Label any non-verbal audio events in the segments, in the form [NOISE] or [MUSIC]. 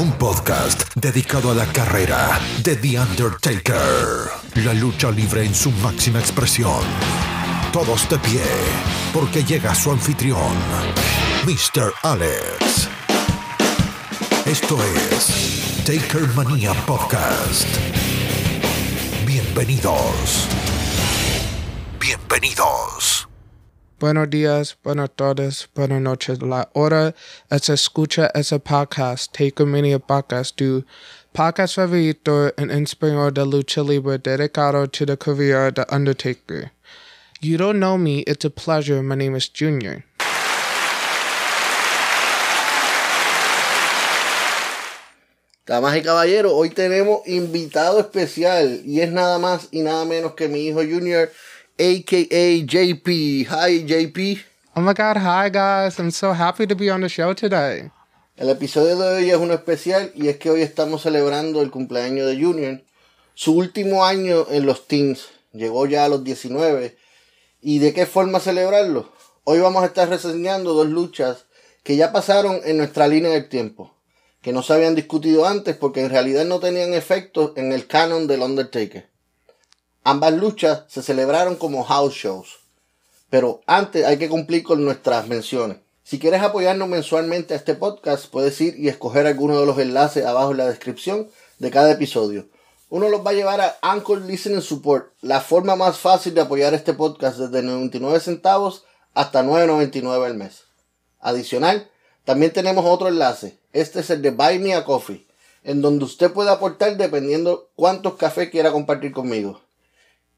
Un podcast dedicado a la carrera de The Undertaker. La lucha libre en su máxima expresión. Todos de pie, porque llega su anfitrión, Mr. Alex. Esto es Taker Mania Podcast. Bienvenidos. Bienvenidos. Buenos días, buenas tardes, buenas noches. La hora es escucha ese podcast, Take a Mania Podcast, tu podcast favorito en español de lucha libre dedicado to the career The Undertaker. You don't know me, it's a pleasure. My name is Junior. Damas y caballeros, hoy tenemos invitado especial y es nada más y nada menos que mi hijo Junior, aka JP. Hi JP. Oh my god, hi guys. I'm so happy to be on the show today. El episodio de hoy es uno especial y es que hoy estamos celebrando el cumpleaños de Junior. Su último año en los teams. Llegó ya a los 19. ¿Y de qué forma celebrarlo? Hoy vamos a estar reseñando dos luchas que ya pasaron en nuestra línea del tiempo. Que no se habían discutido antes porque en realidad no tenían efecto en el canon del Undertaker. Ambas luchas se celebraron como house shows. Pero antes hay que cumplir con nuestras menciones. Si quieres apoyarnos mensualmente a este podcast, puedes ir y escoger alguno de los enlaces abajo en la descripción de cada episodio. Uno los va a llevar a Anchor Listening Support, la forma más fácil de apoyar este podcast desde 99 centavos hasta 9.99 al mes. Adicional, también tenemos otro enlace. Este es el de Buy Me a Coffee, en donde usted puede aportar dependiendo cuántos cafés quiera compartir conmigo.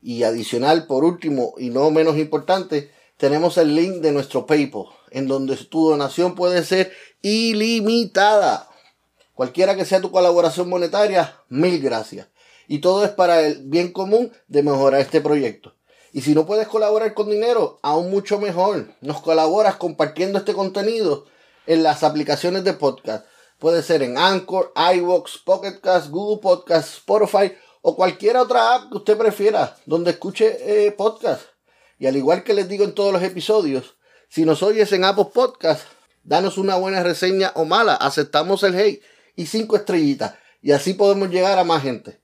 Y adicional, por último y no menos importante, tenemos el link de nuestro PayPal, en donde tu donación puede ser ilimitada. Cualquiera que sea tu colaboración monetaria, mil gracias. Y todo es para el bien común de mejorar este proyecto. Y si no puedes colaborar con dinero, aún mucho mejor. Nos colaboras compartiendo este contenido en las aplicaciones de podcast. Puede ser en Anchor, iVoox, Pocket Cast, Google Podcast, Spotify o cualquier otra app que usted prefiera donde escuche eh, podcast. Y al igual que les digo en todos los episodios, si nos oyes en Apple Podcast, danos una buena reseña o mala, aceptamos el hate y cinco estrellitas. Y así podemos llegar a más gente.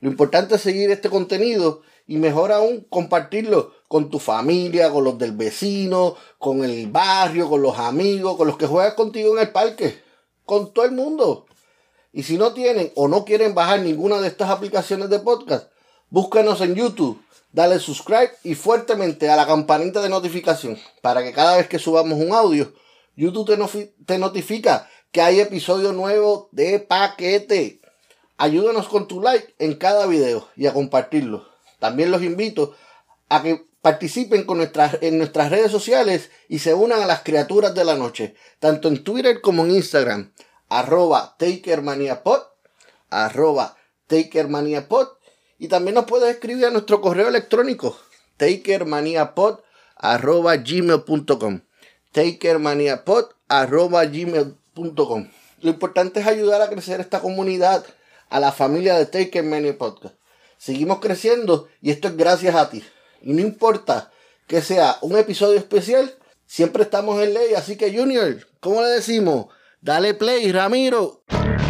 Lo importante es seguir este contenido y mejor aún compartirlo con tu familia, con los del vecino, con el barrio, con los amigos, con los que juegan contigo en el parque, con todo el mundo. Y si no tienen o no quieren bajar ninguna de estas aplicaciones de podcast, búscanos en YouTube, dale subscribe y fuertemente a la campanita de notificación para que cada vez que subamos un audio, YouTube te, te notifica que hay episodio nuevo de paquete. Ayúdanos con tu like en cada video y a compartirlo. También los invito a que participen con nuestras, en nuestras redes sociales y se unan a las criaturas de la noche, tanto en Twitter como en Instagram, arroba takermaniapod, arroba takermaniapod, y también nos puedes escribir a nuestro correo electrónico, takermaniapod, arroba gmail.com, takermaniapod, arroba gmail.com. Lo importante es ayudar a crecer esta comunidad, a la familia de Taker Mania Podcast. Seguimos creciendo y esto es gracias a ti. Y no importa que sea un episodio especial, siempre estamos en ley. Así que Junior, ¿cómo le decimos? Dale play, Ramiro.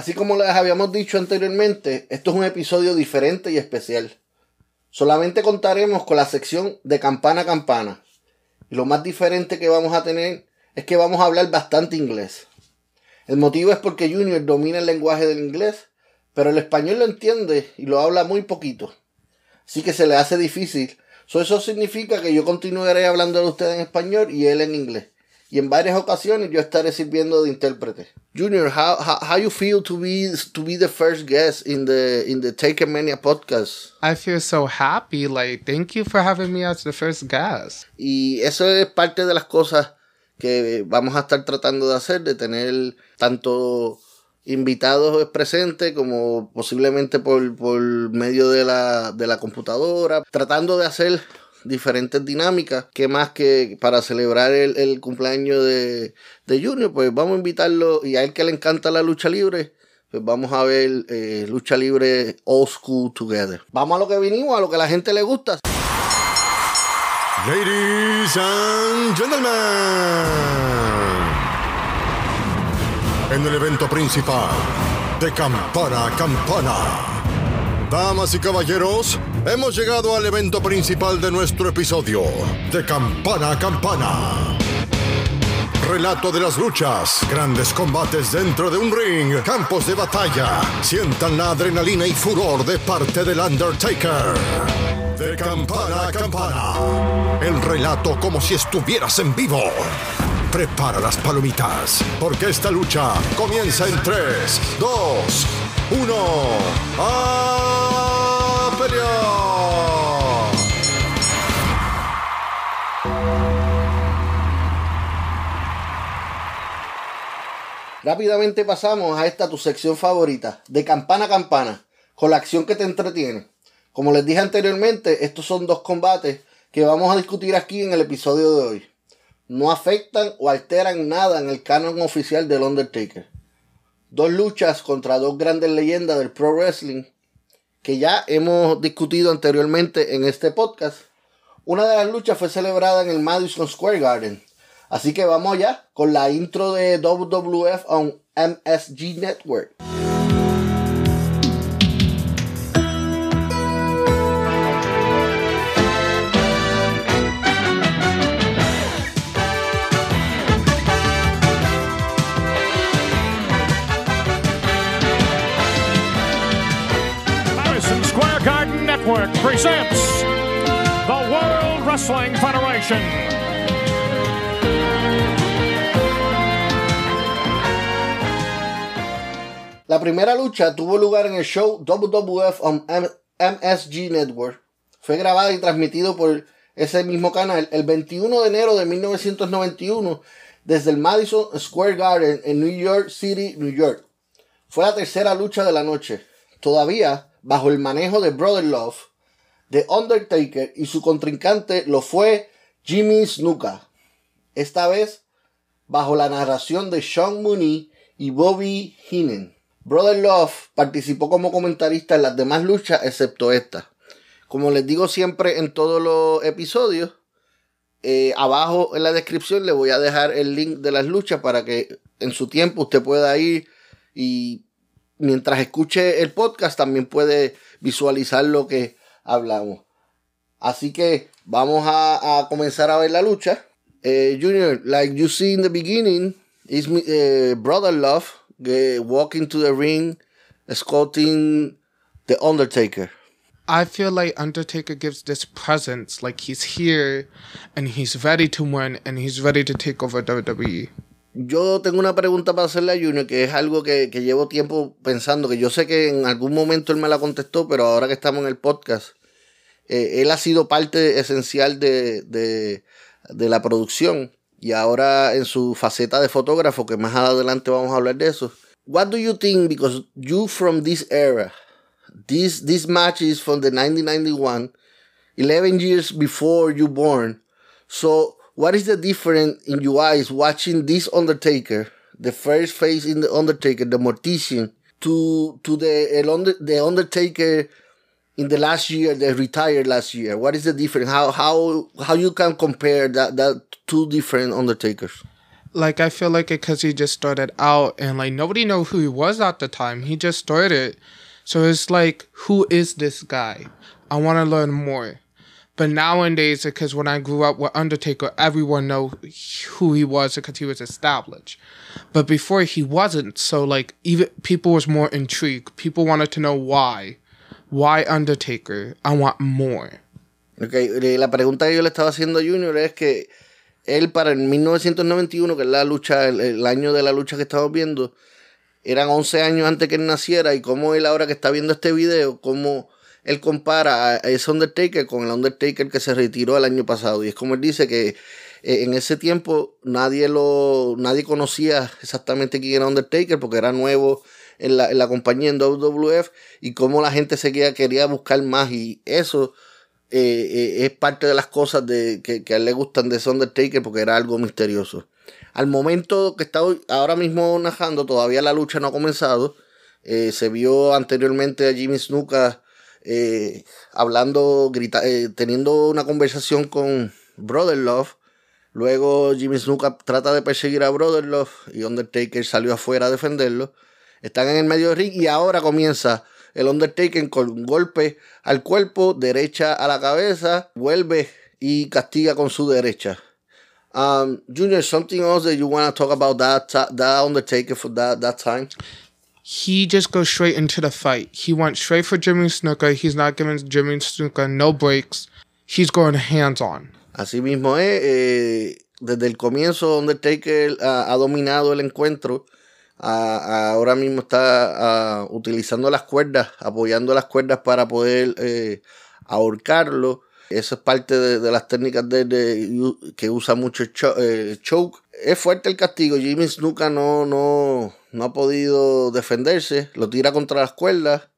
Así como les habíamos dicho anteriormente, esto es un episodio diferente y especial. Solamente contaremos con la sección de campana a campana. Y lo más diferente que vamos a tener es que vamos a hablar bastante inglés. El motivo es porque Junior domina el lenguaje del inglés, pero el español lo entiende y lo habla muy poquito. Así que se le hace difícil. eso significa que yo continuaré hablando de usted en español y él en inglés. Y en varias ocasiones yo estaré sirviendo de intérprete. Junior, how, how, how you feel to be to be the first guest in the in the Take Mania podcast? I feel so happy. Like, thank you for having me as the first guest. Y eso es parte de las cosas que vamos a estar tratando de hacer, de tener tanto invitados presentes como posiblemente por, por medio de la, de la computadora, tratando de hacer diferentes dinámicas, que más que para celebrar el, cumpleaños de, de, Junior, pues vamos a invitarlo y a él que le encanta la lucha libre, pues vamos a ver eh, lucha libre old school together. Vamos a lo que vinimos, a lo que a la gente le gusta. Ladies and gentlemen, en el evento principal de Campana Campana Damas y caballeros, hemos llegado al evento principal de nuestro episodio, de Campana a Campana. Relato de las luchas, grandes combates dentro de un ring, campos de batalla. Sientan la adrenalina y furor de parte del Undertaker. De campana a campana. El relato como si estuvieras en vivo. Prepara las palomitas, porque esta lucha comienza en 3, 2, 1. ¡A! Rápidamente pasamos a esta tu sección favorita, de campana a campana, con la acción que te entretiene. Como les dije anteriormente, estos son dos combates que vamos a discutir aquí en el episodio de hoy. No afectan o alteran nada en el canon oficial del Undertaker dos luchas contra dos grandes leyendas del pro wrestling que ya hemos discutido anteriormente en este podcast. Una de las luchas fue celebrada en el Madison Square Garden. Así que vamos ya con la intro de WWF on MSG Network. The World Wrestling Federation. La primera lucha tuvo lugar en el show WWF on MSG Network. Fue grabada y transmitido por ese mismo canal el 21 de enero de 1991 desde el Madison Square Garden en New York City, New York. Fue la tercera lucha de la noche, todavía bajo el manejo de Brother Love, The Undertaker y su contrincante lo fue Jimmy Snuka. Esta vez bajo la narración de Sean Mooney y Bobby Heenan. Brother Love participó como comentarista en las demás luchas excepto esta. Como les digo siempre en todos los episodios, eh, abajo en la descripción le voy a dejar el link de las luchas para que en su tiempo usted pueda ir y mientras escuche el podcast también puede visualizar lo que hablamos. Así que vamos a, comenzar a ver la lucha. Eh, Junior, like you see in the beginning, is uh, Brother Love uh, walking to the ring, escorting the Undertaker. I feel like Undertaker gives this presence, like he's here and he's ready to win and he's ready to take over WWE. Yo tengo una pregunta para hacerle a Junior, que es algo que, que, llevo tiempo pensando, que yo sé que en algún momento él me la contestó, pero ahora que estamos en el podcast, eh, él ha sido parte esencial de, de, de, la producción y ahora en su faceta de fotógrafo, que más adelante vamos a hablar de eso. What do you think, because you from this era, this, this match is from the 1991, 11 years before you born, so what is the difference in your eyes watching this Undertaker, the first face in the Undertaker, the Mortician, to to the the Undertaker in the last year, the retired last year? What is the difference? How how how you can compare that that two different Undertakers? Like I feel like it because he just started out and like nobody know who he was at the time. He just started, so it's like who is this guy? I want to learn more. But nowadays, because when I grew up with Undertaker, everyone know who he was because he was established. But before he wasn't, so like even people was more intrigued. People wanted to know why, why Undertaker. I want more. Okay, la pregunta que yo le estaba haciendo a Junior es que él para el 1991, que es la lucha, el, año de la lucha que estamos viendo, eran 11 años antes que él naciera y como él ahora que está viendo este video, como él compara a ese Undertaker con el Undertaker que se retiró el año pasado. Y es como él dice que eh, en ese tiempo nadie lo nadie conocía exactamente quién era Undertaker porque era nuevo en la, en la compañía en WWF y cómo la gente seguía quería buscar más y eso eh, eh, es parte de las cosas de, que, que a él le gustan de ese Undertaker porque era algo misterioso. Al momento que está ahora mismo narrando, todavía la lucha no ha comenzado. se vio anteriormente a Jimmy Snuka eh, hablando, grita, eh, teniendo una conversación con Brother Love. Luego Jimmy Snuka trata de perseguir a Brother Love y Undertaker salió afuera a defenderlo. Están en el medio del ring y ahora comienza el Undertaker con un golpe al cuerpo, derecha a la cabeza, vuelve y castiga con su derecha. Um, Junior, something else that you want to talk about that that Undertaker for that that time? He just goes straight into the fight. He went straight for Jimmy Snuka. He's not giving Jimmy Snuka no breaks. He's going hands on. Así mismo es. Eh, desde el comienzo, Undertaker ha, ha dominado el encuentro. Ahora mismo está utilizando las cuerdas, apoyando las cuerdas para poder eh, ahorcarlo. Eso es parte de, de las técnicas de, de, que usa mucho cho, eh, choke. Es fuerte el castigo. Jimmy Snuka no, no, no ha podido defenderse. Lo tira contra las cuerdas.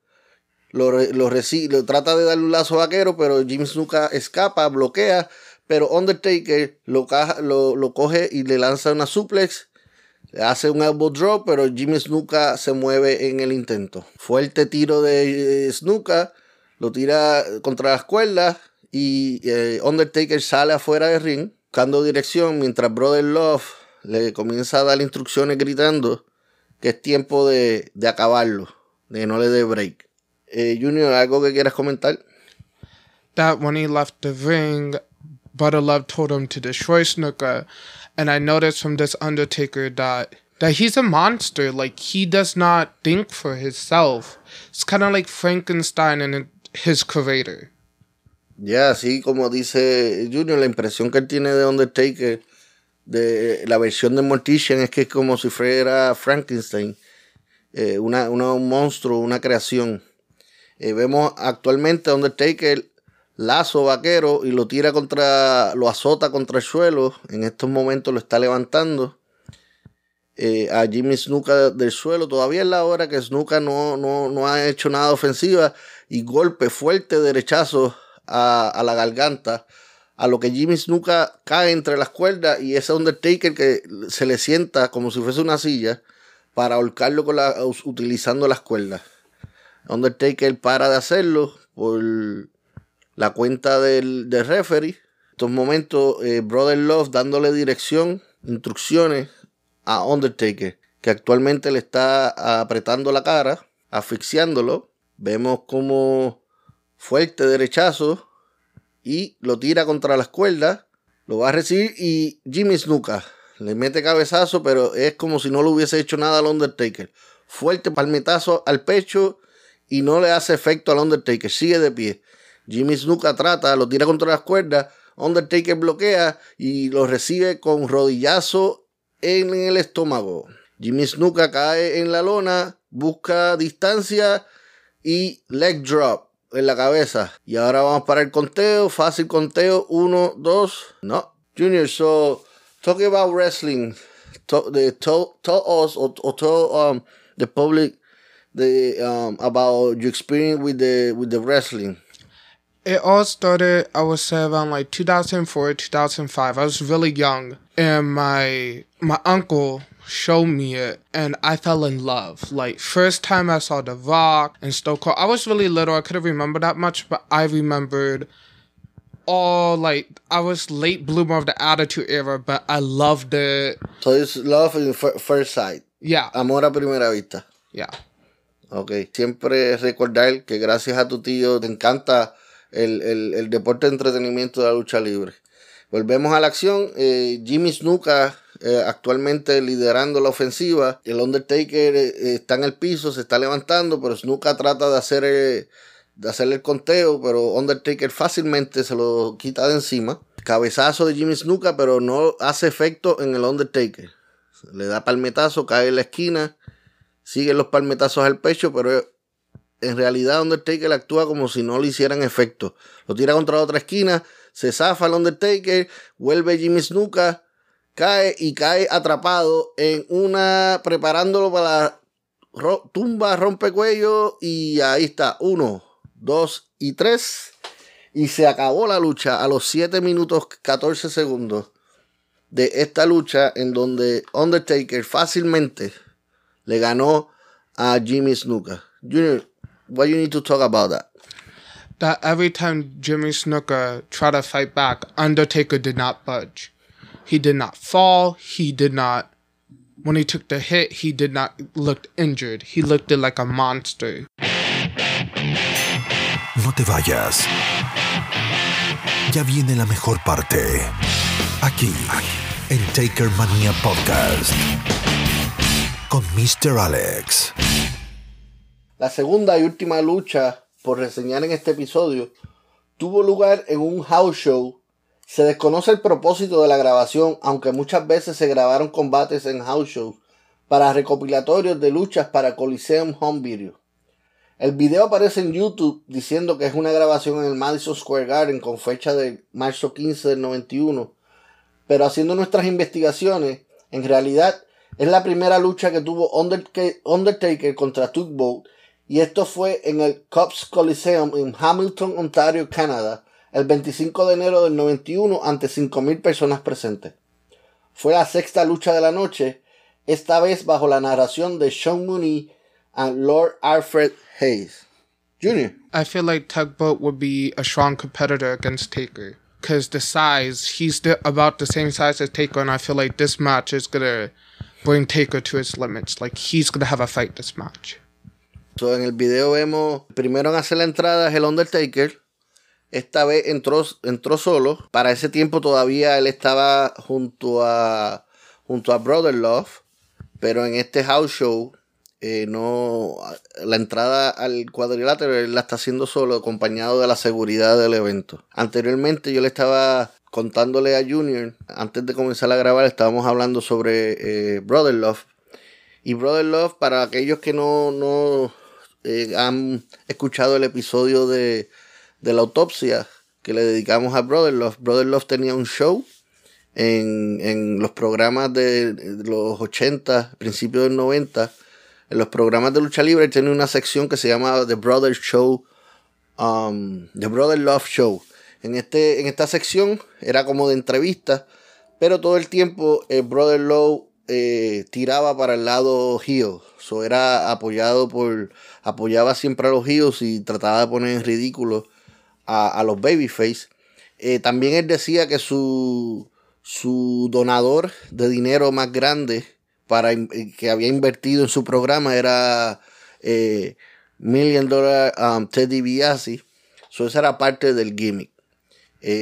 Lo, lo, lo trata de darle un lazo vaquero, pero Jimmy Snuka escapa, bloquea. Pero Undertaker lo, lo, lo coge y le lanza una suplex. Le hace un elbow drop, pero Jimmy Snuka se mueve en el intento. Fuerte tiro de eh, Snuka. Lo tira contra las cuerdas y eh, Undertaker sale afuera del ring buscando dirección mientras Brother Love le comienza a dar instrucciones gritando que es tiempo de, de acabarlo, de no le dé break. Eh, Junior, ¿algo que quieras comentar? That when he left the ring, Brother Love told him to destroy Snooker, and I noticed from this Undertaker that that he's a monster. Like he does not think for himself. It's kind of like Frankenstein and his creator. Ya, así como dice Junior, la impresión que él tiene de Undertaker, de la versión de Mortician, es que es como si fuera Frankenstein, eh, una, una, un monstruo, una creación. Eh, vemos actualmente a Undertaker lazo vaquero y lo tira contra, lo azota contra el suelo. En estos momentos lo está levantando. Eh, a Jimmy Snuka del suelo. Todavía es la hora que Snuka no, no, no ha hecho nada ofensiva. Y golpe fuerte, derechazo a, la garganta, a lo que Jimmy Snuka cae entre las cuerdas y ese Undertaker que se le sienta como si fuese una silla para ahorcarlo con la, utilizando las cuerdas. Undertaker para de hacerlo por la cuenta del, del referee. En estos momentos, eh, Brother Love dándole dirección, instrucciones a Undertaker, que actualmente le está apretando la cara, asfixiándolo. Vemos como fuerte derechazo y lo tira contra las cuerdas. Lo va a recibir y Jimmy Snuka le mete cabezazo, pero es como si no le hubiese hecho nada al Undertaker. Fuerte palmetazo al pecho y no le hace efecto al Undertaker. Sigue de pie. Jimmy Snuka trata, lo tira contra las cuerdas. Undertaker bloquea y lo recibe con rodillazo en el estómago. Jimmy Snuka cae en la lona, busca distancia y leg drop en la cabeza. Y ahora vamos para el conteo, fácil conteo, uno, dos, no. Junior, so talking about wrestling, talk, the, tell, tell us or, or tell um, the public the um, about your experience with the with the wrestling. It all started, I would say, around like 2004, 2005. I was really young, and my my uncle showed me it and I fell in love. Like first time I saw The Rock and Cold, I was really little. I couldn't remember that much, but I remembered all like I was late bloomer of the Attitude Era, but I loved it. So it's love in first sight. Yeah. Amor a primera vista. Yeah. Ok. Siempre recordar que gracias a tu tío te encanta el, el, el deporte de entretenimiento de la lucha libre. Volvemos a la acción. Eh, Jimmy Snuka eh, actualmente liderando la ofensiva. El Undertaker eh, está en el piso, se está levantando, pero Snuka trata de hacer de hacerle el conteo, pero Undertaker fácilmente se lo quita de encima. Cabezazo de Jimmy Snuka, pero no hace efecto en el Undertaker. Le da palmetazo, cae en la esquina, sigue los palmetazos al pecho, pero en realidad Undertaker actúa como si no le hicieran efecto. Lo tira contra la otra esquina, se zafa el Undertaker, vuelve Jimmy Snuka, cae y cae atrapado en una, preparándolo para la tumba, rompecuello y ahí está, uno, dos y tres. Y se acabó la lucha a los 7 minutos 14 segundos de esta lucha en donde Undertaker fácilmente le ganó a Jimmy Snuka. Junior, what you need to talk about that? that every time Jimmy Snooker tried to fight back, Undertaker did not budge. He did not fall. He did not. When he took the hit, he did not look injured. He looked like a monster. No te vayas. Ya viene la mejor parte. Aquí, en Taker Mania Podcast. Con Mr. Alex. La segunda y última lucha por reseñar en este episodio tuvo lugar en un house show. Se desconoce el propósito de la grabación, aunque muchas veces se grabaron combates en house shows para recopilatorios de luchas para Coliseum Home Video. El video aparece en YouTube diciendo que es una grabación en el Madison Square Garden con fecha de marzo 15 del 91, pero haciendo nuestras investigaciones, en realidad es la primera lucha que tuvo Undertaker contra Tugboat y esto fue en el Cubs Coliseum en Hamilton, Ontario, Canadá, el 25 de enero del 91 ante 5.000 personas presentes. Fue la sexta lucha de la noche, esta vez bajo la narración de Sean Mooney y Lord Alfred Hayes. Junior. I feel like Tugboat would be a strong competitor against Taker. Because the size, he's the, about the same size as Taker, and I feel like this match is going to bring Taker to his limits. Like, he's going to have a fight this match. en el video vemos primero en hacer la entrada es el Undertaker. Esta vez entró, entró solo. Para ese tiempo todavía él estaba junto a junto a Brother Love. Pero en este house show, eh, no. La entrada al cuadrilátero él la está haciendo solo, acompañado de la seguridad del evento. Anteriormente yo le estaba contándole a Junior, antes de comenzar a grabar, estábamos hablando sobre eh, Brother Love. Y Brother Love, para aquellos que no, no eh, han escuchado el episodio de, la autopsia que le dedicamos a Brother Love. Brother Love tenía un show en, los programas de, los 80, principios del 90. En los programas de lucha libre tenía una sección que se llamaba The Brother Show, um, The Brother Love Show. En, este, en esta sección era como de entrevista, pero todo el tiempo el Brother Love eh, tiraba para el lado heel. So era apoyado por. apoyaba siempre a los heels y trataba de poner en ridículo a, los babyface. Eh, también él decía que su, su donador de dinero más grande para eh, que había invertido en su programa era Million Dollar um, Teddy Biasi. So esa era parte del gimmick.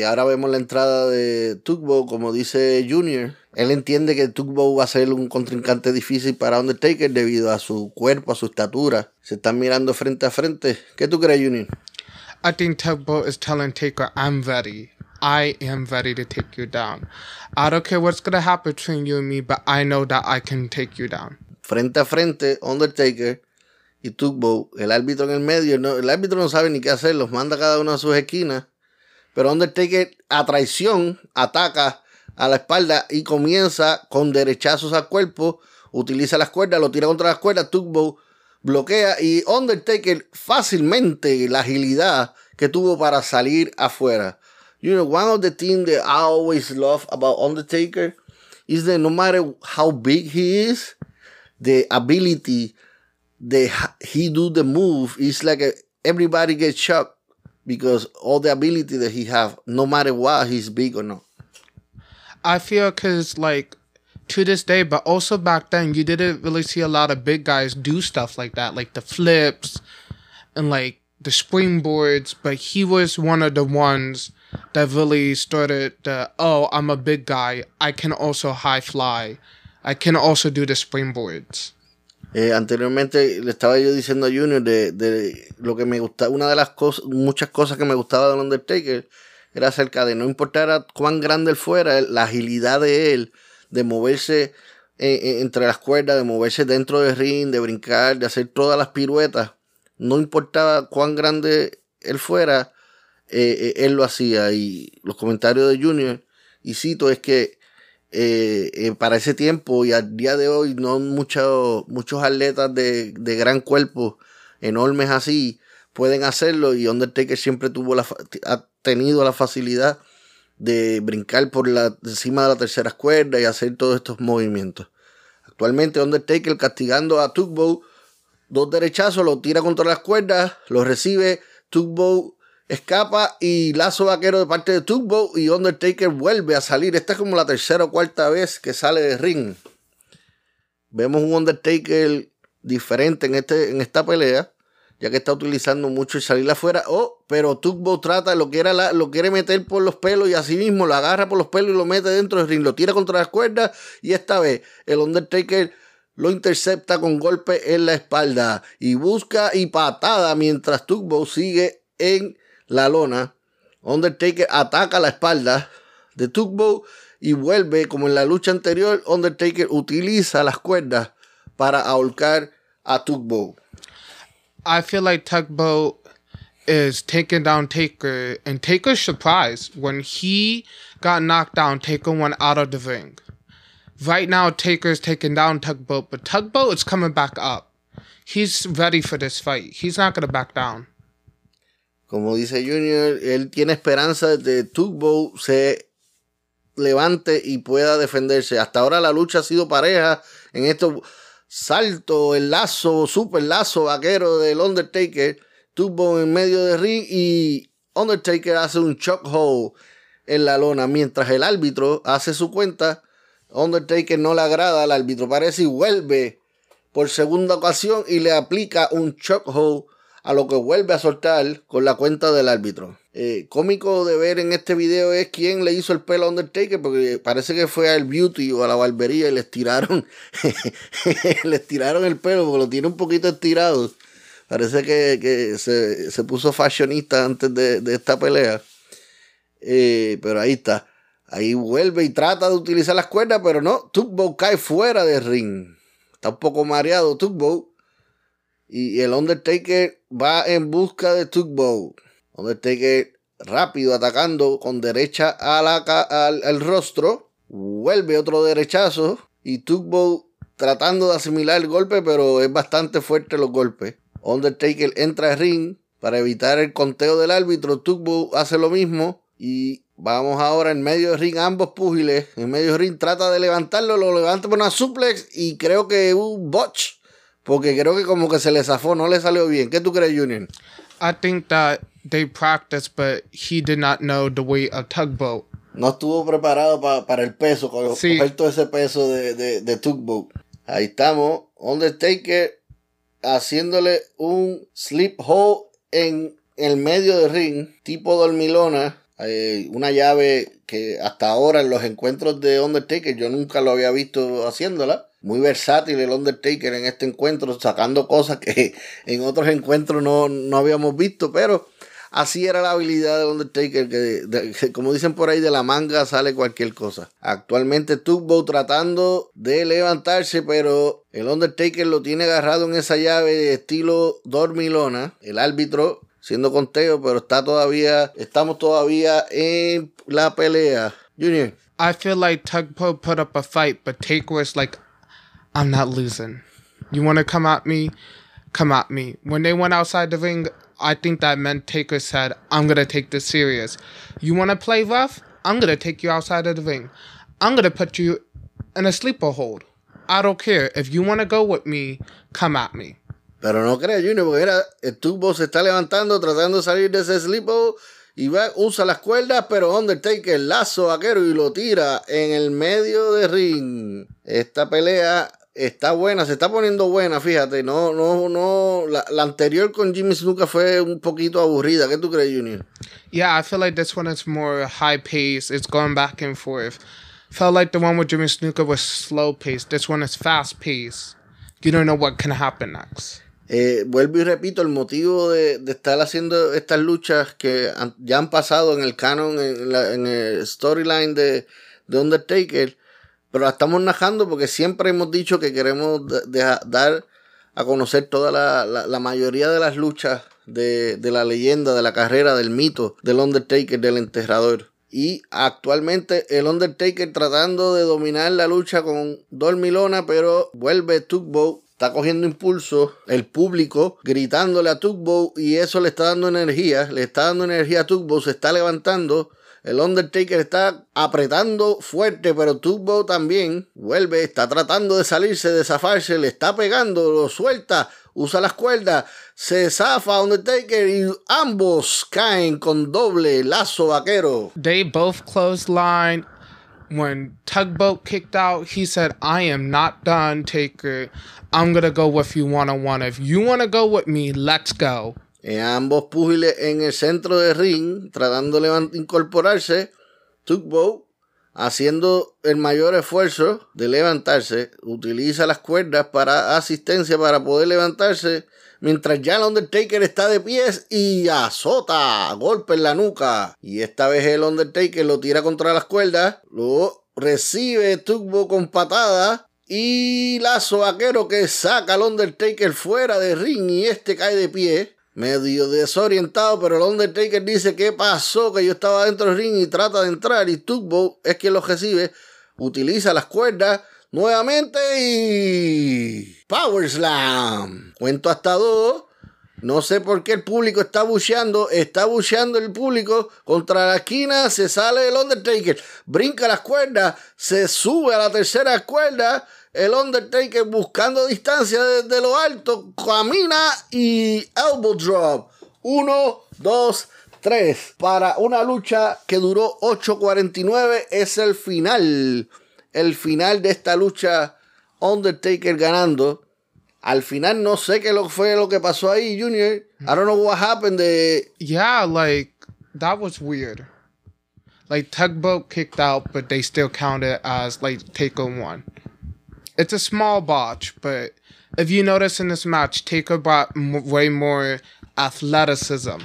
ahora vemos la entrada de Tugbo, como dice Junior, él entiende que Tugboat va a ser un contrincante difícil para Undertaker debido a su cuerpo, a su estatura. Se están mirando frente a frente. ¿Qué tú crees, Junior? I think Tugboat is telling Taker, I'm ready. I am ready to take you down. I don't care what's to happen between you and me, but I know that I can take you down. Frente a frente, Undertaker y Tugboat, el árbitro en el medio, no, el árbitro no sabe ni qué hacer, los manda cada uno a sus esquinas. Pero Undertaker, a traición, ataca a la espalda y comienza con derechazos al cuerpo, utiliza las cuerdas, lo tira contra las cuerdas, Tugboat bloquea y Undertaker fácilmente la agilidad que tuvo para salir afuera. You know, one of the things that I always love about Undertaker is that no matter how big he is, the ability that he do the move is like a, everybody gets shocked because all the ability that he have, no matter what he's big or not. I feel because like to this day, but also back then, you didn't really see a lot of big guys do stuff like that, like the flips and like the springboards, but he was one of the ones that really started the oh, I'm a big guy. I can also high fly. I can also do the springboards. Eh, anteriormente le estaba yo diciendo a Junior de, de lo que me gustaba, una de las cosas, muchas cosas que me gustaba de Undertaker era acerca de no importar cuán grande él fuera, la agilidad de él, de moverse eh, eh, entre las cuerdas, de moverse dentro del ring, de brincar, de hacer todas las piruetas. No importaba cuán grande él fuera, eh, él lo hacía. Y los comentarios de Junior, y cito, es que para ese tiempo y al día de hoy no muchos muchos atletas de, de gran cuerpo, enormes así, pueden hacerlo y Undertaker siempre tuvo la, ha tenido la facilidad de brincar por la, encima de la tercera cuerda y hacer todos estos movimientos. Actualmente Undertaker castigando a Tugboat, dos derechazos, lo tira contra las cuerdas, lo recibe, Tugboat escapa y lazo vaquero de parte de Tugboat y Undertaker vuelve a salir. Esta es como la tercera o cuarta vez que sale de ring. Vemos un Undertaker diferente en, este, en esta pelea ya que está utilizando mucho el salir afuera. Oh, pero Tugbo trata, lo quiere, lo quiere meter por los pelos y así mismo lo agarra por los pelos y lo mete dentro del ring, lo tira contra las cuerdas y esta vez el Undertaker lo intercepta con golpe en la espalda y busca y patada mientras Tugbo sigue en la lona. Undertaker ataca la espalda de Tugbo y vuelve como en la lucha anterior. Undertaker utiliza las cuerdas para ahorcar a Tugbo. I feel like Tugboat is taking down Taker, and Taker's surprised when he got knocked down. Taker went out of the ring. Right now, Taker's taking down Tugboat, but Tugboat is coming back up. He's ready for this fight. He's not going to back down. Como dice Junior, él tiene esperanza de Tugboat se levante y pueda defenderse. Hasta ahora la lucha ha sido pareja en estos salto, el lazo, super lazo vaquero del Undertaker, tuvo en medio de ring y Undertaker hace un chokehold en la lona mientras el árbitro hace su cuenta. Undertaker no le agrada al árbitro, parece y vuelve por segunda ocasión y le aplica un chokehold a lo que vuelve a soltar con la cuenta del árbitro. Eh, cómico de ver en este video es quién le hizo el pelo a Undertaker, porque parece que fue al beauty o a la barbería y les tiraron, [LAUGHS] les tiraron el pelo porque lo tiene un poquito estirado. Parece que, se, puso fashionista antes de, esta pelea. Eh, pero ahí está. Ahí vuelve y trata de utilizar las cuerdas, pero no. Tugboat cae fuera del ring. Está un poco mareado Tugboat. Y el Undertaker va en busca de Tugboat. Undertaker rápido atacando con derecha al, rostro. Vuelve otro derechazo. Y Tugboat tratando de asimilar el golpe, pero es bastante fuerte los golpes. Undertaker entra al ring para evitar el conteo del árbitro. Tugboat hace lo mismo. Y vamos ahora en medio del ring, ambos púgiles. En medio del ring trata de levantarlo, lo levanta por una suplex y creo que un botch porque creo que como que se le zafó, no le salió bien. ¿Qué tú crees, Junior? I they practiced, but he did not know the weight of tugboat. No estuvo preparado para el peso, con sí. coger todo ese peso de, de, de tugboat. Ahí estamos. Undertaker haciéndole un slip hole en el medio del ring, tipo dormilona. Eh, una llave que hasta ahora en los encuentros de Undertaker yo nunca lo había visto haciéndola muy versátil el Undertaker en este encuentro, sacando cosas que [LAUGHS] en otros encuentros no, habíamos visto, pero así era la habilidad del Undertaker, que, como dicen por ahí, de la manga sale cualquier cosa. Actualmente Tugboat tratando de levantarse, pero el Undertaker lo tiene agarrado en esa llave de estilo dormilona. El árbitro siendo conteo, pero está todavía, estamos todavía en la pelea. Junior. I feel like Tugboat put up a fight, but Taker was like, I'm not losing. You want to come at me? Come at me. When they went outside the ring, I think that meant Taker said, I'm going to take this serious. You want to play rough? I'm going to take you outside of the ring. I'm going to put you in a sleeper hold. I don't care. If you want to go with me, come at me. Pero no creas, Junior, porque era, el eh, tubo se está levantando, tratando de salir de ese sleeper y va, usa las cuerdas, pero Undertaker lazo vaquero y lo tira en el medio de ring. Esta pelea está buena, se está poniendo buena, fíjate. No, no, no. La, la anterior con Jimmy Snuka fue un poquito aburrida. ¿Qué tú crees, Junior? Yeah, I feel like this one is more high pace. It's going back and forth. Felt like the one with Jimmy Snuka was slow paced. This one is fast paced. You don't know what can happen next. Eh, vuelvo y repito, el motivo de, de, estar haciendo estas luchas que han, ya han pasado en el canon, en, la, en el storyline de, de Undertaker, pero la estamos narrando porque siempre hemos dicho que queremos dar a conocer toda la, la, mayoría de las luchas de, de, la leyenda, de la carrera, del mito del Undertaker, del enterrador. Y actualmente el Undertaker tratando de dominar la lucha con Dormilona, pero vuelve Tugboat está cogiendo impulso, el público gritándole a Tugboat y eso le está dando energía, le está dando energía a Tugboat, se está levantando. El Undertaker está apretando fuerte, pero Tugboat también vuelve, está tratando de salirse, de zafarse, le está pegando, lo suelta, usa las cuerdas, se zafa Undertaker y ambos caen con doble lazo vaquero. They both clothesline. When Tugboat kicked out, he said, I am not done, Taker. I'm gonna go with you one on one. If you wanna go with me, let's go. En ambos púgiles en el centro del ring, tratando de incorporarse, Tugboat, haciendo el mayor esfuerzo de levantarse, utiliza las cuerdas para asistencia para poder levantarse, mientras ya el Undertaker está de pies y azota, golpe en la nuca. Y esta vez el Undertaker lo tira contra las cuerdas, luego recibe Tugboat con patada y lazo vaquero que saca al Undertaker fuera de ring y este cae de pie. Medio desorientado, pero el Undertaker dice ¿qué pasó? Que yo estaba dentro del ring y trata de entrar. Y Tugboat es quien lo recibe. Utiliza las cuerdas nuevamente y. Power Slam. Cuento hasta dos. No sé por qué el público está bucheando. Está bucheando el público. Contra la esquina se sale el Undertaker. Brinca las cuerdas. Se sube a la tercera cuerda. El Undertaker buscando distancia desde lo alto. Camina y elbow drop. Uno, dos, tres. Para una lucha que duró 8.49. Es el final. El final de esta lucha. Undertaker ganando. Al final no sé qué fue lo que pasó ahí, Junior. I don't know what happened. Yeah, like that was weird. Like tugboat kicked out, but they still counted as like Taker one. It's a small botch, but if you notice in this match, Taker brought way more athleticism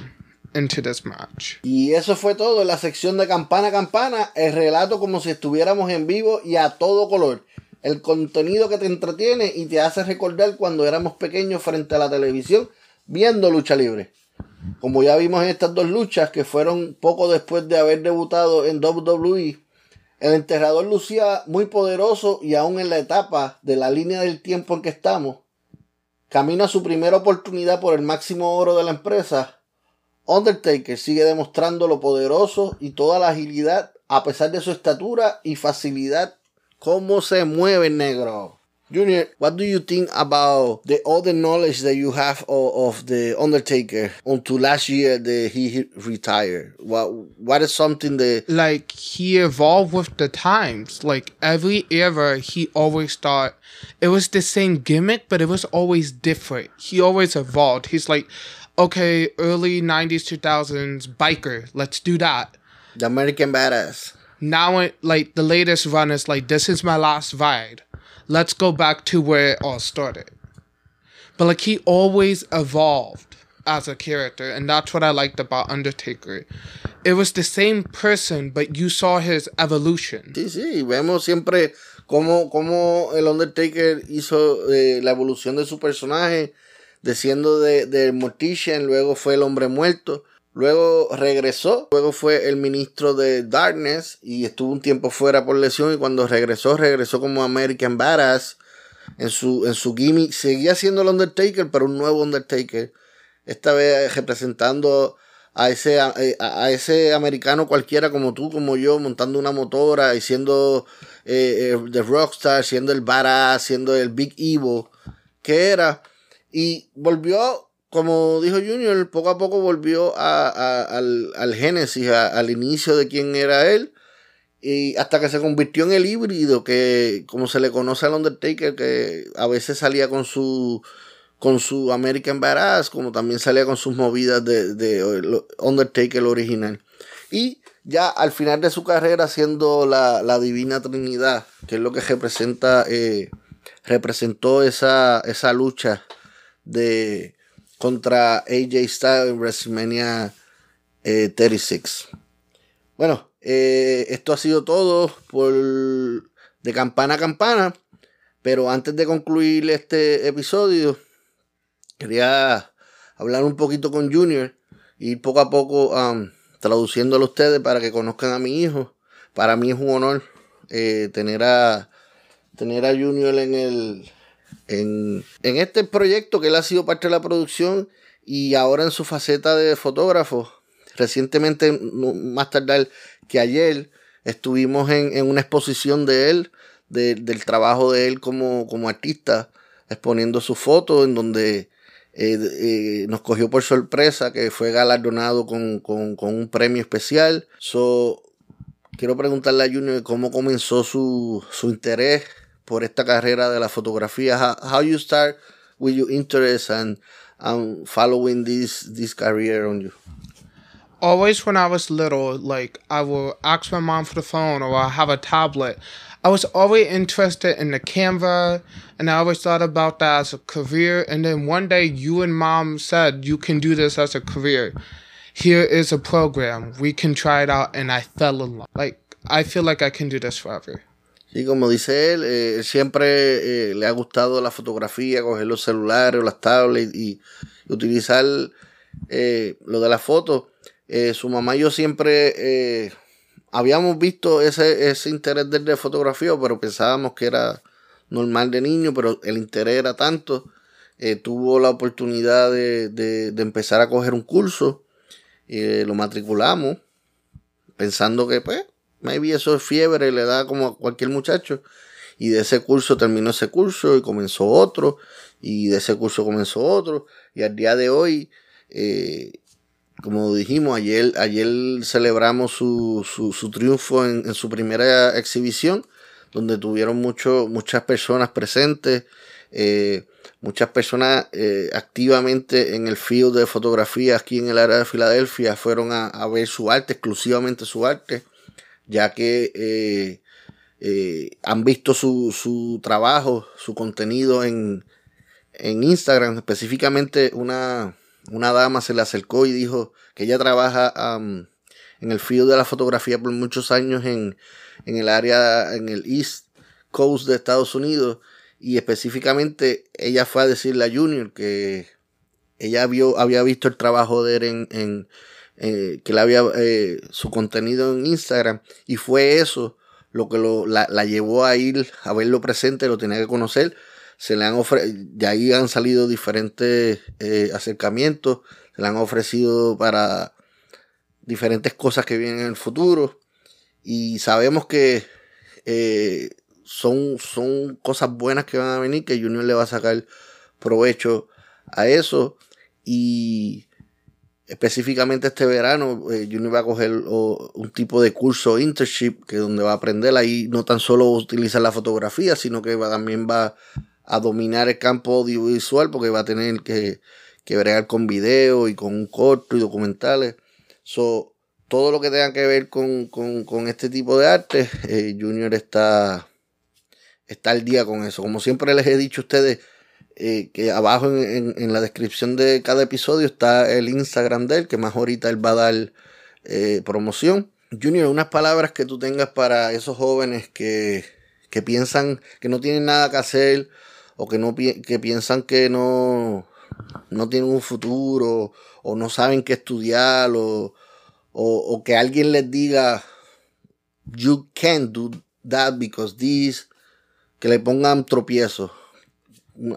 into this match. Y eso fue todo la sección de campana campana, el relato como si estuviéramos en vivo y a todo color. El contenido que te entretiene y te hace recordar cuando éramos pequeños frente a la televisión viendo lucha libre. Como ya vimos en estas dos luchas que fueron poco después de haber debutado en WWE, el enterrador lucía muy poderoso y aún en la etapa de la línea del tiempo en que estamos, camino a su primera oportunidad por el máximo oro de la empresa, Undertaker sigue demostrando lo poderoso y toda la agilidad a pesar de su estatura y facilidad cómo se mueve negro. Junior, what do you think about the all the knowledge that you have of, of the Undertaker until last year that he retired? What what is something that like he evolved with the times. Like every era, he always thought it was the same gimmick, but it was always different. He always evolved. He's like, okay, early '90s, 2000s biker, let's do that. the American Badass? Now, like the latest run is like, this is my last ride. Let's go back to where it all started. But like he always evolved as a character, and that's what I liked about Undertaker. It was the same person, but you saw his evolution. Sí, sí, vemos siempre cómo, cómo el Undertaker hizo eh, la evolución de su personaje, de siendo de, de Mortician, luego fue el hombre muerto, luego regresó, luego fue el ministro de Darkness y estuvo un tiempo fuera por lesión y cuando regresó, regresó como American Badass. En su, en su gimmick seguía siendo el Undertaker, pero un nuevo Undertaker. Esta vez representando a ese, a, ese americano cualquiera como tú, como yo, montando una motora y siendo eh, eh, The Rockstar, siendo el badass, siendo el Big Evil que era. Y volvió, como dijo Junior, poco a poco volvió a, al, al génesis, al inicio de quién era él. Y hasta que se convirtió en el híbrido, que como se le conoce al Undertaker, que a veces salía con su con su American Badass, como también salía con sus movidas de, de Undertaker original. Y ya al final de su carrera siendo la, la Divina Trinidad, que es lo que representa, eh, representó esa, esa lucha de contra AJ Styles en WrestleMania 36. Eh, bueno, eh, esto ha sido todo por de campana a campana. Pero antes de concluir este episodio, quería hablar un poquito con Junior y poco a poco um, traduciéndolo a ustedes para que conozcan a mi hijo. Para mí es un honor eh, tener a tener a Junior en el en, este proyecto que él ha sido parte de la producción y ahora en su faceta de fotógrafo. Recientemente, más tarde que ayer, estuvimos en, una exposición de él, del trabajo de él como, artista, exponiendo su foto en donde eh, eh, nos cogió por sorpresa que fue galardonado con, con, con un premio especial. So, quiero preguntarle a Junior cómo comenzó su, su interés por esta carrera de la fotografía. How, how you start with your interest and, and following this, this career on you? Always when I was little, like I will ask my mom for the phone or I have a tablet. I was always interested in the Canva and I always thought about that as a career. And then one day you and mom said you can do this as a career. Here is a program. We can try it out. And I fell in love. Like, I feel like I can do this forever. Sí, como dice él, eh, siempre eh, le ha gustado la fotografía, coger los celulares o las tablets y, y utilizar eh, lo de la foto. Eh, su mamá y yo siempre habíamos visto ese, ese interés de fotografía, pero pensábamos que era normal de niño, pero el interés era tanto. Tuvo la oportunidad de, de, empezar a coger un curso, y lo matriculamos, pensando que, pues, maybe eso es fiebre, le da como a cualquier muchacho. Y de ese curso terminó ese curso y comenzó otro, y de ese curso comenzó otro, y al día de hoy, eh, como dijimos, ayer, ayer celebramos su, su, su triunfo en, su primera exhibición, donde tuvieron mucho, muchas personas presentes, eh, muchas personas eh, activamente en el field de fotografía aquí en el área de Filadelfia fueron a ver su arte, exclusivamente su arte, ya que eh, eh han visto su, su trabajo, su contenido en, en Instagram, específicamente una una dama se le acercó y dijo que ella trabaja en el field de la fotografía por muchos años en, en el área, en el East Coast de Estados Unidos. Y específicamente ella fue a decirle a Junior que ella vio, había visto el trabajo de él en, en eh, que le había eh, su contenido en Instagram. Y fue eso lo que lo, la, la llevó a ir a verlo presente, lo tenía que conocer se le han de ahí han salido diferentes eh, acercamientos, se le han ofrecido para diferentes cosas que vienen en el futuro y sabemos que son, son cosas buenas que van a venir, que Junior le va a sacar provecho a eso y específicamente este verano eh, Junior va a coger un tipo de curso internship que donde va a aprender ahí no tan solo utilizar la fotografía sino que va, también va a dominar el campo audiovisual porque va a tener que, que bregar con video y con un corto y documentales. So, todo lo que tenga que ver con, con, con este tipo de arte, eh, Junior está, está al día con eso. Como siempre les he dicho a ustedes, eh, que abajo en, la descripción de cada episodio está el Instagram de él, que más ahorita él va a dar eh, promoción. Junior, unas palabras que tú tengas para esos jóvenes que, que piensan que no tienen nada que hacer o que no que piensan que no, no tienen un futuro o no saben qué estudiar o, o, que alguien les diga you can't do that because this que le pongan tropiezo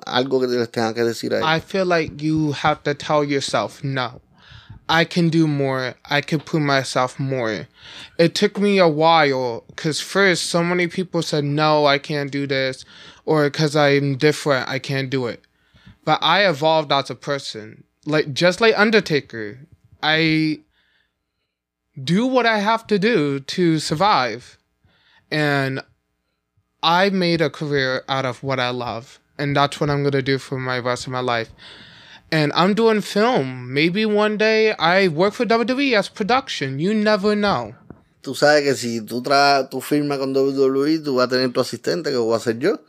algo que les tenga que decir ahí. I feel like you have to tell yourself no. I can do more. I can put myself more. It took me a while because first so many people said, no, I can't do this. Or because I'm different, I can't do it. But I evolved as a person. Like, just like Undertaker, I do what I have to do to survive. and I made a career out of what I love, and that's what I'm gonna do for my rest of my life. And I'm doing film. Maybe one day I work for WWE as production. You never know. Tú sabes que si tú, tra tú firmas con WWE, tú vas a tener tu asistente, que voy a ser yo.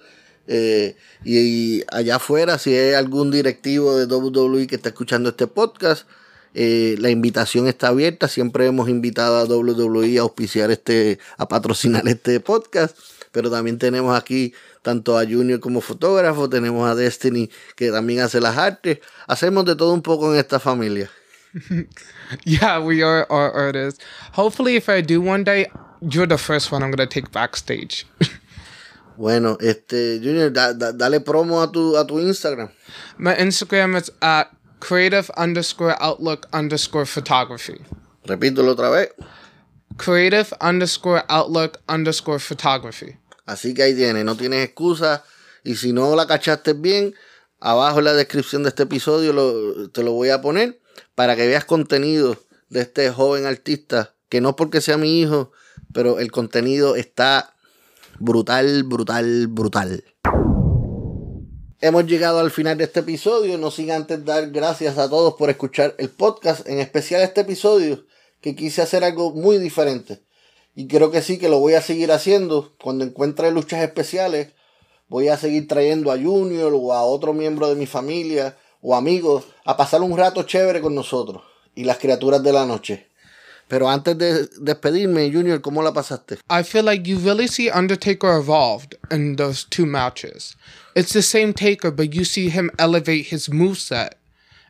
Eh, y, y, allá afuera, si hay algún directivo de WWE que está escuchando este podcast, eh, la invitación está abierta. Siempre hemos invitado a WWE a auspiciar este, a patrocinar este podcast. Pero también tenemos aquí tanto a Junior como fotógrafo, tenemos a Destiny que también hace las artes. Hacemos de todo un poco en esta familia. [LAUGHS] yeah, we are, are artists. Hopefully, if I do one day, you're the first one I'm going to take backstage. [LAUGHS] bueno, este, Junior, da, da, dale promo a tu, a tu Instagram. My Instagram is at creative underscore outlook underscore photography. Repítelo otra vez. Creative underscore outlook underscore photography. Así que ahí tienes, no tienes excusa. Y si no la cachaste bien, abajo en la descripción de este episodio te lo voy a poner para que veas contenido de este joven artista, que no porque sea mi hijo, pero el contenido está brutal, brutal, brutal. Hemos llegado al final de este episodio, no sin antes dar gracias a todos por escuchar el podcast, en especial este episodio, que quise hacer algo muy diferente. Y creo que sí que lo voy a seguir haciendo. Cuando encuentre luchas especiales, voy a seguir trayendo a Junior o a otro miembro de mi familia o amigos a pasar un rato chévere con nosotros y las criaturas de la noche. Pero antes de despedirme, Junior, ¿cómo la pasaste? I feel like you really see Undertaker evolved in those two matches. It's the same Taker, but you see him elevate his moveset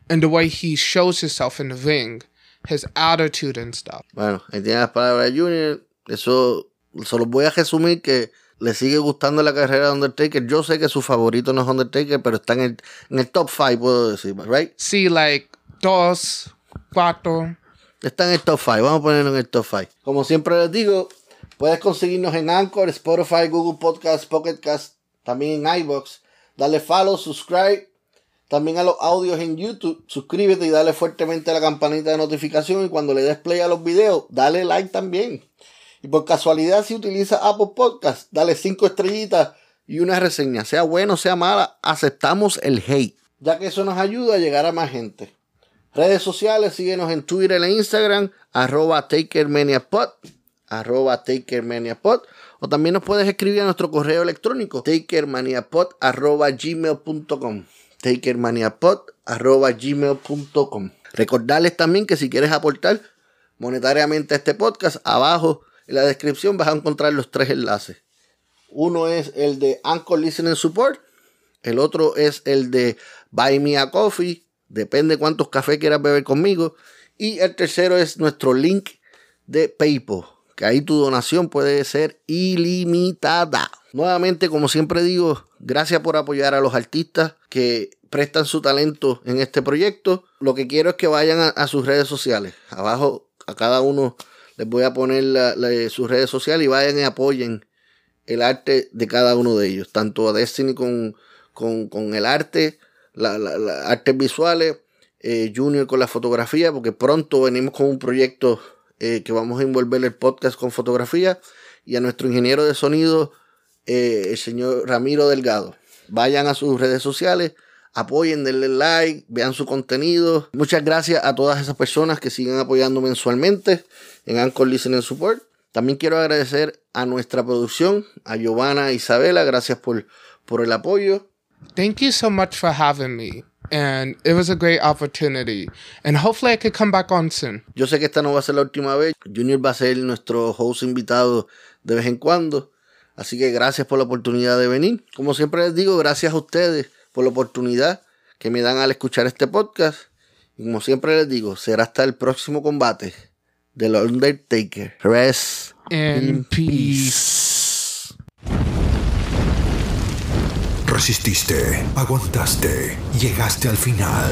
and the way he shows himself in the ring, his attitude and stuff. Bueno, ahí tienes las palabras de Junior. Eso solo voy a resumir que le sigue gustando la carrera de Undertaker. Yo sé que su favorito no es Undertaker, pero está en el, en el top 5, puedo decir, right? Sí, like dos, cuatro. Está en el top 5, vamos a ponerlo en el top 5. Como siempre les digo, puedes conseguirnos en Anchor, Spotify, Google Podcast, Pocket Cast, también en iBox. Dale follow, subscribe. También a los audios en YouTube, suscríbete y dale fuertemente a la campanita de notificación. Y cuando le des play a los videos, dale like también. Y por casualidad, si utiliza Apple Podcast, dale 5 estrellitas y una reseña. Sea bueno, sea mala, aceptamos el hate. Ya que eso nos ayuda a llegar a más gente. Redes sociales, síguenos en Twitter e Instagram, arroba TakerManiaPod, arroba TakerManiaPod. O también nos puedes escribir a nuestro correo electrónico, takermaniapod, arroba gmail.com. Takermaniapod, arroba gmail.com. Recordarles también que si quieres aportar monetariamente a este podcast, abajo en la descripción vas a encontrar los tres enlaces. Uno es el de Anchor Listening Support. El otro es el de Buy Me a Coffee. Depende cuántos cafés quieras beber conmigo. Y el tercero es nuestro link de PayPal. Que ahí tu donación puede ser ilimitada. Nuevamente, como siempre digo, gracias por apoyar a los artistas que prestan su talento en este proyecto. Lo que quiero es que vayan a, a sus redes sociales. Abajo a cada uno les voy a poner sus redes sociales y vayan y apoyen el arte de cada uno de ellos. Tanto a Destiny con, con, el arte, las la, la artes visuales, eh, Junior con la fotografía, porque pronto venimos con un proyecto eh, que vamos a envolver el podcast con fotografía. Y a nuestro ingeniero de sonido, eh, el señor Ramiro Delgado. Vayan a sus redes sociales apoyen, denle like, vean su contenido. Muchas gracias a todas esas personas que siguen apoyando mensualmente en Anchor Listening Support. También quiero agradecer a nuestra producción, a Giovanna e Isabela, gracias por, por el apoyo. Thank you so much for having me. And it was a great opportunity. And hopefully I could come back on soon. Yo sé que esta no va a ser la última vez. Junior va a ser nuestro host invitado de vez en cuando. Así que gracias por la oportunidad de venir. Como siempre les digo, gracias a ustedes por la oportunidad que me dan al escuchar este podcast. Y como siempre les digo, será hasta el próximo combate del Undertaker. Rest in, in peace. Resististe, aguantaste, llegaste al final.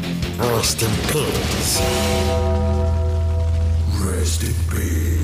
Rest in peace. Rest in peace.